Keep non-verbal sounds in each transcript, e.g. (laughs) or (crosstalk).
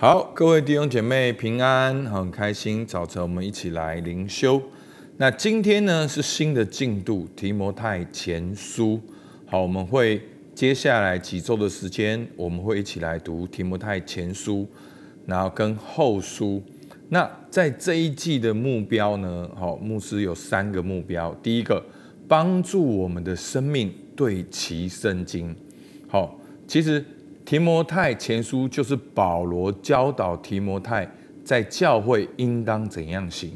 好，各位弟兄姐妹平安，很开心早晨我们一起来灵修。那今天呢是新的进度，提摩太前书。好，我们会接下来几周的时间，我们会一起来读提摩太前书，然后跟后书。那在这一季的目标呢，好，牧师有三个目标。第一个，帮助我们的生命对齐圣经。好，其实。提摩太前书就是保罗教导提摩太在教会应当怎样行，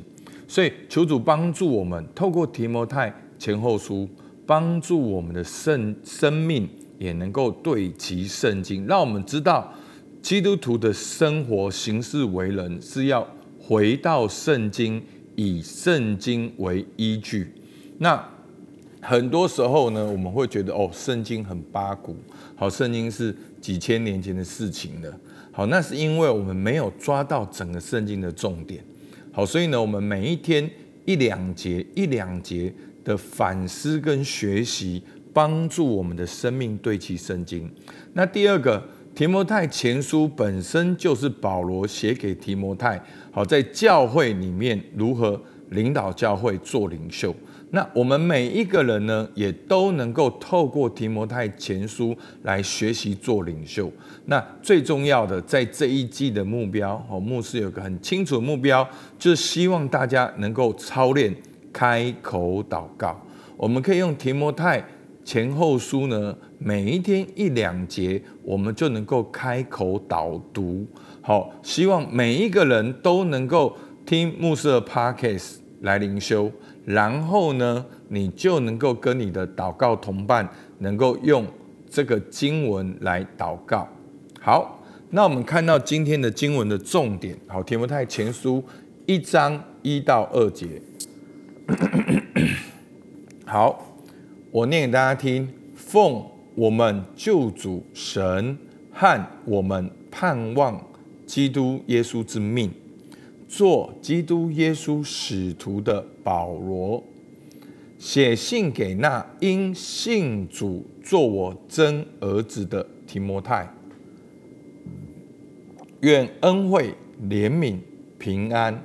所以求主帮助我们，透过提摩太前后书，帮助我们的圣生命也能够对齐圣经，让我们知道基督徒的生活行事为人是要回到圣经，以圣经为依据。那很多时候呢，我们会觉得哦，圣经很八股，好，圣经是。几千年前的事情了，好，那是因为我们没有抓到整个圣经的重点，好，所以呢，我们每一天一两节一两节的反思跟学习，帮助我们的生命对齐圣经。那第二个，提摩太前书本身就是保罗写给提摩太，好，在教会里面如何领导教会做领袖。那我们每一个人呢，也都能够透过提摩太前书来学习做领袖。那最重要的，在这一季的目标，哦，牧师有个很清楚的目标，就是希望大家能够操练开口祷告。我们可以用提摩太前后书呢，每一天一两节，我们就能够开口导读。好，希望每一个人都能够听牧师的 p o c a s t 来灵修。然后呢，你就能够跟你的祷告同伴，能够用这个经文来祷告。好，那我们看到今天的经文的重点。好，提摩太前书一章一到二节。(coughs) 好，我念给大家听：奉我们救主神和我们盼望基督耶稣之命。做基督耶稣使徒的保罗，写信给那因信主做我真儿子的提摩太，愿恩惠、怜悯、平安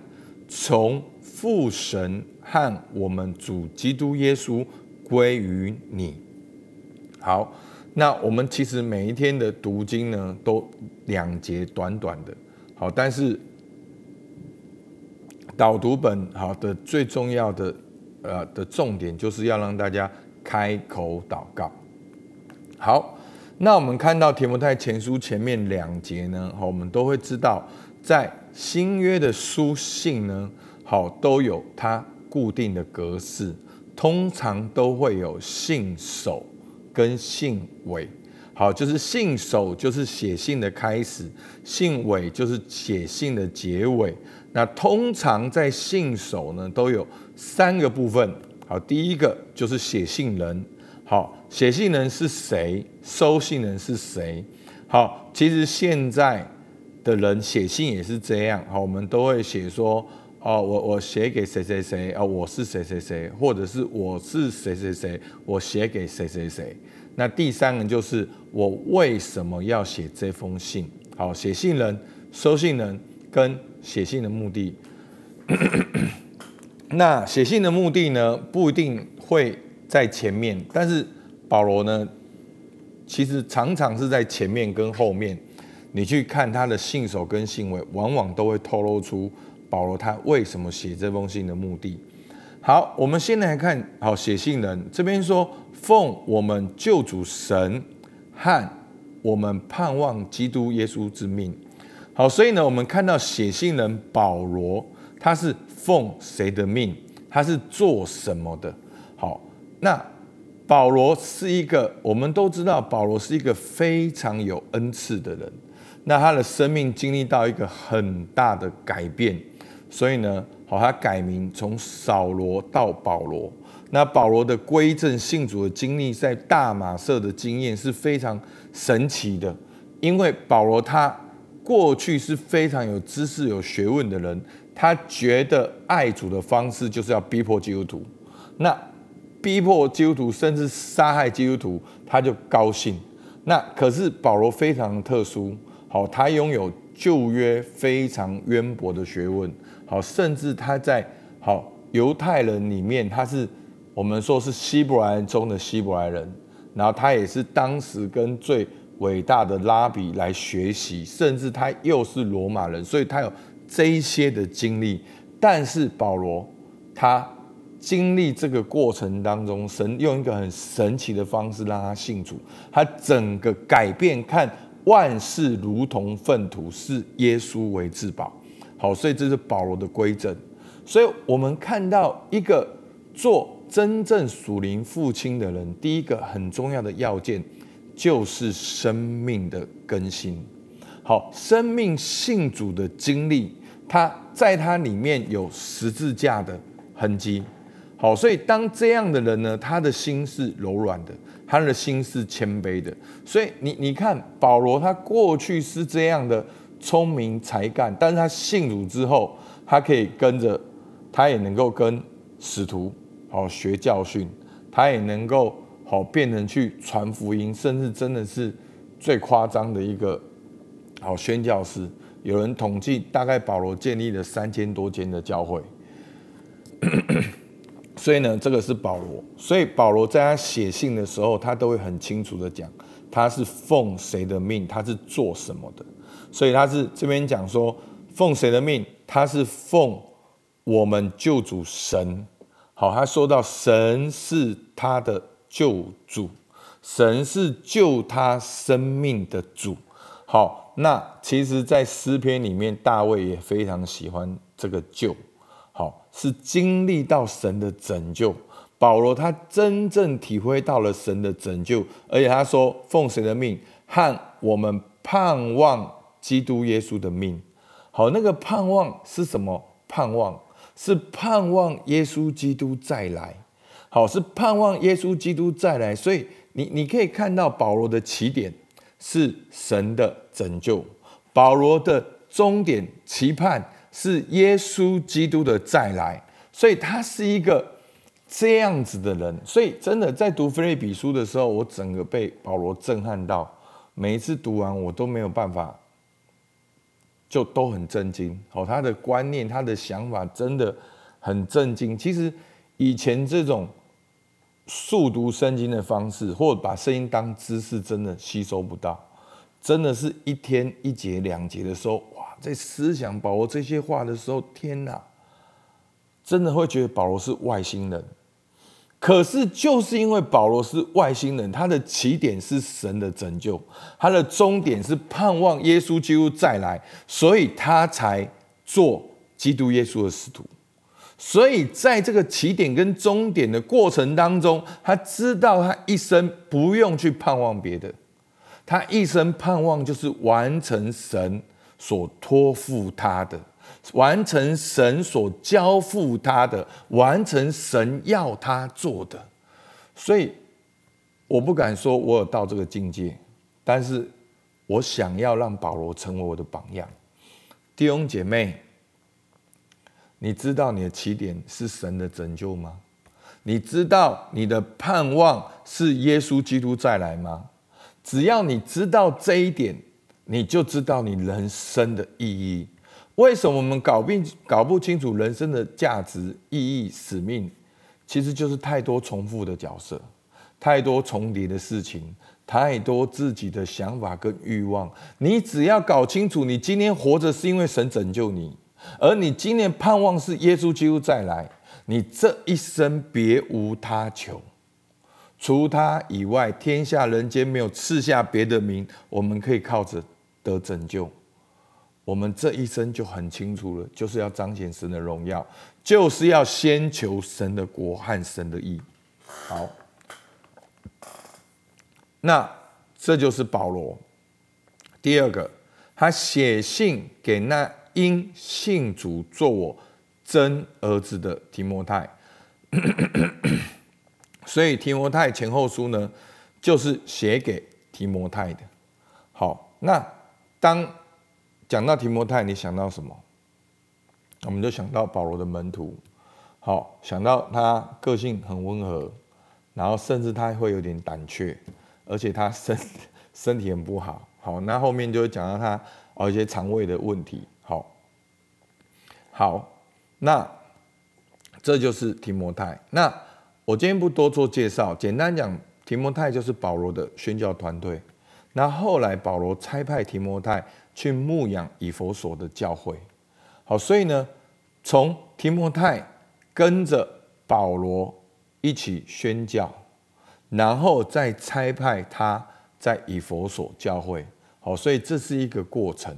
从父神和我们主基督耶稣归于你。好，那我们其实每一天的读经呢，都两节短短的，好，但是。导读本好的最重要的呃的重点就是要让大家开口祷告。好，那我们看到提摩太前书前面两节呢，好，我们都会知道，在新约的书信呢，好都有它固定的格式，通常都会有信首跟信尾。好，就是信首就是写信的开始，信尾就是写信的结尾。那通常在信手呢，都有三个部分。好，第一个就是写信人。好，写信人是谁？收信人是谁？好，其实现在的人写信也是这样。好，我们都会写说，哦，我我写给谁谁谁啊，我是谁谁谁，或者是我是谁谁谁，我写给谁谁谁。那第三个就是我为什么要写这封信？好，写信人、收信人跟。写信的目的，(coughs) 那写信的目的呢，不一定会在前面，但是保罗呢，其实常常是在前面跟后面。你去看他的信手跟信尾，往往都会透露出保罗他为什么写这封信的目的。好，我们先来看，好，写信人这边说，奉我们救主神和我们盼望基督耶稣之命。好，所以呢，我们看到写信人保罗，他是奉谁的命？他是做什么的？好，那保罗是一个，我们都知道，保罗是一个非常有恩赐的人。那他的生命经历到一个很大的改变，所以呢，好，他改名从扫罗到保罗。那保罗的归正信主的经历，在大马色的经验是非常神奇的，因为保罗他。过去是非常有知识、有学问的人，他觉得爱主的方式就是要逼迫基督徒，那逼迫基督徒，甚至杀害基督徒，他就高兴。那可是保罗非常特殊，好，他拥有旧约非常渊博的学问。好，甚至他在好犹太人里面，他是我们说是希伯来中的希伯来人，然后他也是当时跟最伟大的拉比来学习，甚至他又是罗马人，所以他有这一些的经历。但是保罗他经历这个过程当中，神用一个很神奇的方式让他信主，他整个改变，看万事如同粪土，视耶稣为至宝。好，所以这是保罗的规正。所以我们看到一个做真正属灵父亲的人，第一个很重要的要件就是生命的更新。好，生命信主的经历，他在他里面有十字架的痕迹。好，所以当这样的人呢，他的心是柔软的，他的心是谦卑的。所以你你看保罗，他过去是这样的。聪明才干，但是他信主之后，他可以跟着，他也能够跟使徒好学教训，他也能够好变成去传福音，甚至真的是最夸张的一个好宣教师。有人统计，大概保罗建立了三千多间的教会。(clears throat) 所以呢，这个是保罗。所以保罗在他写信的时候，他都会很清楚的讲，他是奉谁的命，他是做什么的。所以他是这边讲说，奉谁的命？他是奉我们救主神。好，他说到神是他的救主，神是救他生命的主。好，那其实，在诗篇里面，大卫也非常喜欢这个救。好，是经历到神的拯救。保罗他真正体会到了神的拯救，而且他说奉谁的命和我们盼望。基督耶稣的命，好，那个盼望是什么？盼望是盼望耶稣基督再来，好，是盼望耶稣基督再来。所以你你可以看到保罗的起点是神的拯救，保罗的终点期盼是耶稣基督的再来。所以他是一个这样子的人。所以真的在读菲利比书的时候，我整个被保罗震撼到，每一次读完我都没有办法。就都很震惊，哦，他的观念、他的想法真的很震惊。其实以前这种速读圣经的方式，或者把圣经当知识，真的吸收不到。真的是一天一节、两节的时候，哇，在思想保罗这些话的时候，天哪，真的会觉得保罗是外星人。可是，就是因为保罗是外星人，他的起点是神的拯救，他的终点是盼望耶稣基督再来，所以他才做基督耶稣的使徒。所以，在这个起点跟终点的过程当中，他知道他一生不用去盼望别的，他一生盼望就是完成神所托付他的。完成神所交付他的，完成神要他做的，所以我不敢说我有到这个境界，但是我想要让保罗成为我的榜样。弟兄姐妹，你知道你的起点是神的拯救吗？你知道你的盼望是耶稣基督再来吗？只要你知道这一点，你就知道你人生的意义。为什么我们搞不搞不清楚人生的价值、意义、使命？其实就是太多重复的角色，太多重叠的事情，太多自己的想法跟欲望。你只要搞清楚，你今天活着是因为神拯救你，而你今年盼望是耶稣基督再来，你这一生别无他求，除他以外，天下人间没有赐下别的名，我们可以靠着得拯救。我们这一生就很清楚了，就是要彰显神的荣耀，就是要先求神的国和神的义。好，那这就是保罗。第二个，他写信给那因信主做我真儿子的提摩太，(coughs) 所以提摩太前后书呢，就是写给提摩太的。好，那当。讲到提摩太，你想到什么？我们就想到保罗的门徒，好，想到他个性很温和，然后甚至他会有点胆怯，而且他身 (laughs) 身体很不好。好，那后面就会讲到他哦，一些肠胃的问题。好，好，那这就是提摩太。那我今天不多做介绍，简单讲，提摩太就是保罗的宣教团队。那后来保罗差派提摩太去牧养以佛所的教会。好，所以呢，从提摩太跟着保罗一起宣教，然后再差派他在以佛所教会。好，所以这是一个过程。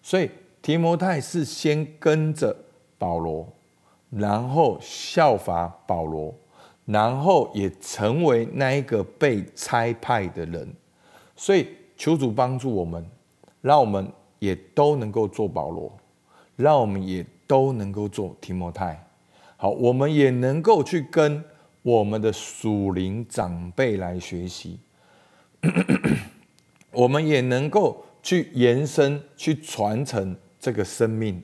所以提摩太是先跟着保罗，然后效法保罗，然后也成为那一个被差派的人。所以求主帮助我们，让我们也都能够做保罗，让我们也都能够做提摩太。好，我们也能够去跟我们的属灵长辈来学习。(coughs) 我们也能够去延伸、去传承这个生命，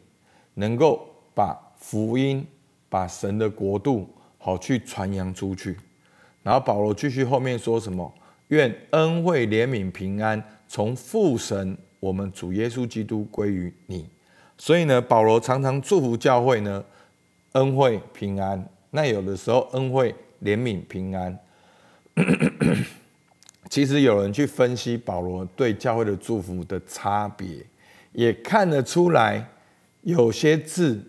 能够把福音、把神的国度好去传扬出去。然后保罗继续后面说什么？愿恩惠、怜悯、平安从父神我们主耶稣基督归于你。所以呢，保罗常常祝福教会呢，恩惠、平安。那有的时候恩惠、怜悯、平安。(clears throat) 其实有人去分析保罗对教会的祝福的差别，也看得出来，有些字，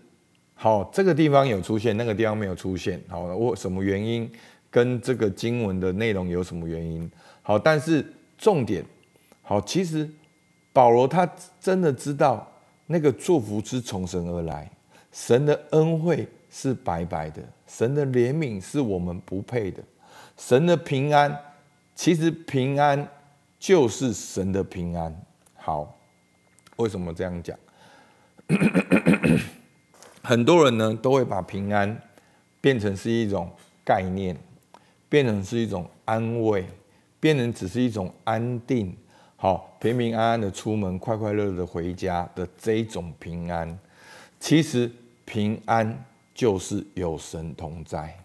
好，这个地方有出现，那个地方没有出现，好，我什么原因跟这个经文的内容有什么原因？好，但是重点，好，其实保罗他真的知道那个祝福是从神而来，神的恩惠是白白的，神的怜悯是我们不配的，神的平安。其实平安就是神的平安。好，为什么这样讲？(coughs) 很多人呢都会把平安变成是一种概念，变成是一种安慰，变成只是一种安定。好，平平安安的出门，快快乐乐的回家的这种平安。其实平安就是有神同在，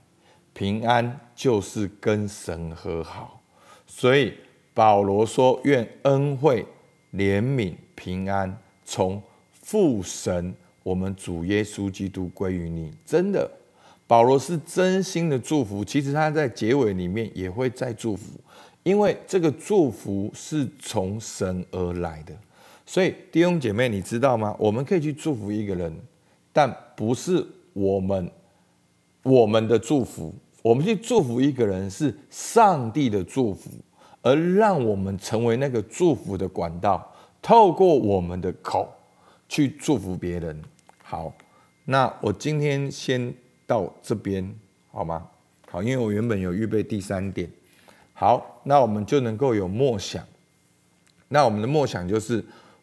平安就是跟神和好。所以保罗说：“愿恩惠、怜悯、平安从父神我们主耶稣基督归于你。”真的，保罗是真心的祝福。其实他在结尾里面也会再祝福，因为这个祝福是从神而来的。所以弟兄姐妹，你知道吗？我们可以去祝福一个人，但不是我们我们的祝福。我们去祝福一个人是上帝的祝福，而让我们成为那个祝福的管道，透过我们的口去祝福别人。好，那我今天先到这边好吗？好，因为我原本有预备第三点。好，那我们就能够有默想。那我们的默想就是：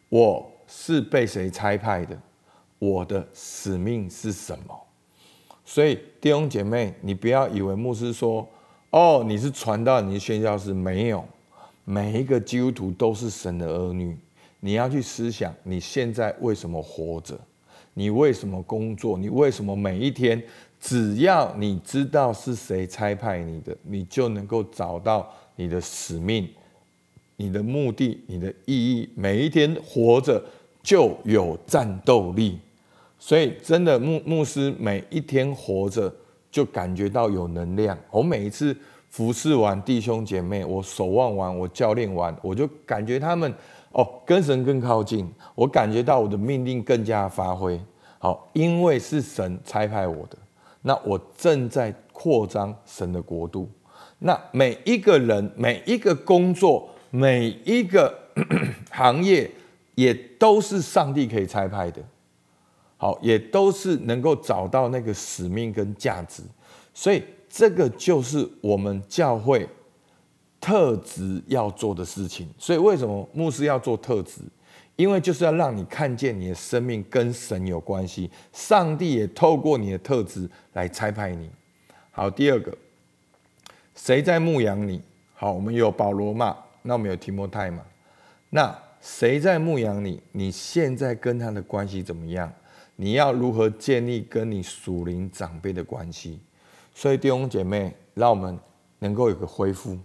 我是被谁差派的？我的使命是什么？所以弟兄姐妹，你不要以为牧师说：“哦，你是传道，你是宣教是。”没有，每一个基督徒都是神的儿女。你要去思想，你现在为什么活着？你为什么工作？你为什么每一天？只要你知道是谁差派你的，你就能够找到你的使命、你的目的、你的意义。每一天活着就有战斗力。所以，真的牧牧师每一天活着，就感觉到有能量。我每一次服侍完弟兄姐妹，我守望完，我教练完，我就感觉他们哦，跟神更靠近。我感觉到我的命令更加发挥好，因为是神差派我的。那我正在扩张神的国度。那每一个人、每一个工作、每一个 (clears throat) 行业，也都是上帝可以差派的。好，也都是能够找到那个使命跟价值，所以这个就是我们教会特质要做的事情。所以为什么牧师要做特质？因为就是要让你看见你的生命跟神有关系，上帝也透过你的特质来差派你。好，第二个，谁在牧养你？好，我们有保罗嘛？那我们有提摩太嘛？那谁在牧养你？你现在跟他的关系怎么样？你要如何建立跟你属灵长辈的关系？所以弟兄姐妹，让我们能够有个恢复，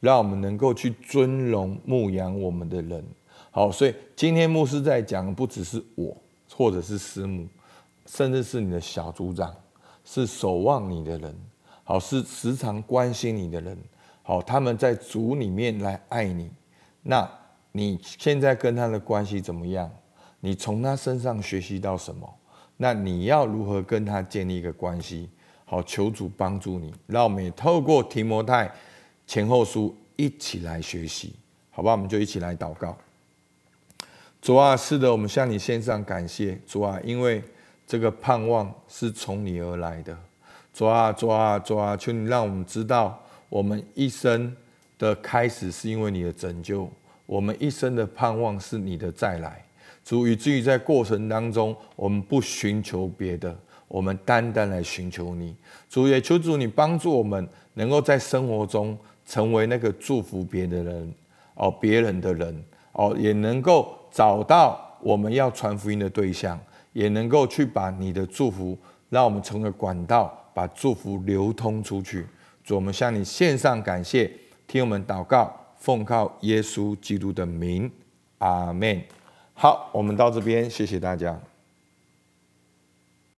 让我们能够去尊荣牧养我们的人。好，所以今天牧师在讲，不只是我，或者是师母，甚至是你的小组长，是守望你的人，好，是时常关心你的人，好，他们在组里面来爱你。那你现在跟他的关系怎么样？你从他身上学习到什么？那你要如何跟他建立一个关系？好，求主帮助你，让我们也透过提摩太前后书一起来学习，好吧？我们就一起来祷告。主啊，是的，我们向你献上感谢，主啊，因为这个盼望是从你而来的。主啊，主啊，主啊，求你让我们知道，我们一生的开始是因为你的拯救，我们一生的盼望是你的再来。主，以至于在过程当中，我们不寻求别的，我们单单来寻求你。主也求主你帮助我们，能够在生活中成为那个祝福别的人哦，别人的人哦，也能够。找到我们要传福音的对象，也能够去把你的祝福，让我们成为管道，把祝福流通出去。主，我们向你献上感谢，听我们祷告，奉靠耶稣基督的名，阿门。好，我们到这边，谢谢大家。